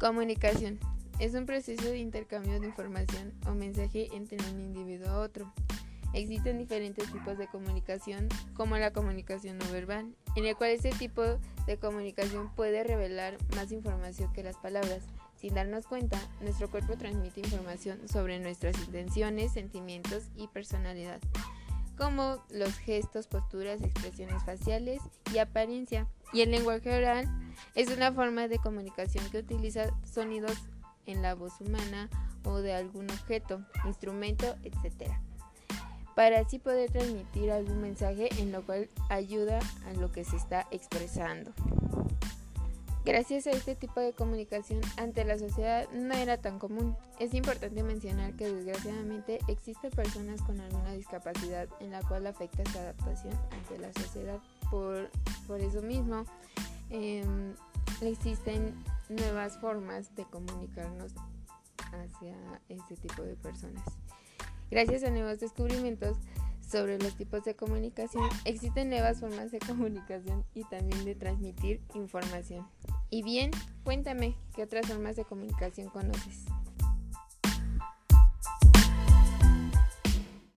Comunicación. Es un proceso de intercambio de información o mensaje entre un individuo a otro. Existen diferentes tipos de comunicación, como la comunicación no verbal, en el cual este tipo de comunicación puede revelar más información que las palabras. Sin darnos cuenta, nuestro cuerpo transmite información sobre nuestras intenciones, sentimientos y personalidad, como los gestos, posturas, expresiones faciales y apariencia. Y el lenguaje oral es una forma de comunicación que utiliza sonidos en la voz humana o de algún objeto, instrumento, etc. Para así poder transmitir algún mensaje en lo cual ayuda a lo que se está expresando. Gracias a este tipo de comunicación ante la sociedad no era tan común. Es importante mencionar que desgraciadamente existen personas con alguna discapacidad en la cual afecta su adaptación ante la sociedad. Por, por eso mismo, eh, existen nuevas formas de comunicarnos hacia este tipo de personas. Gracias a nuevos descubrimientos sobre los tipos de comunicación, existen nuevas formas de comunicación y también de transmitir información. Y bien, cuéntame, ¿qué otras formas de comunicación conoces?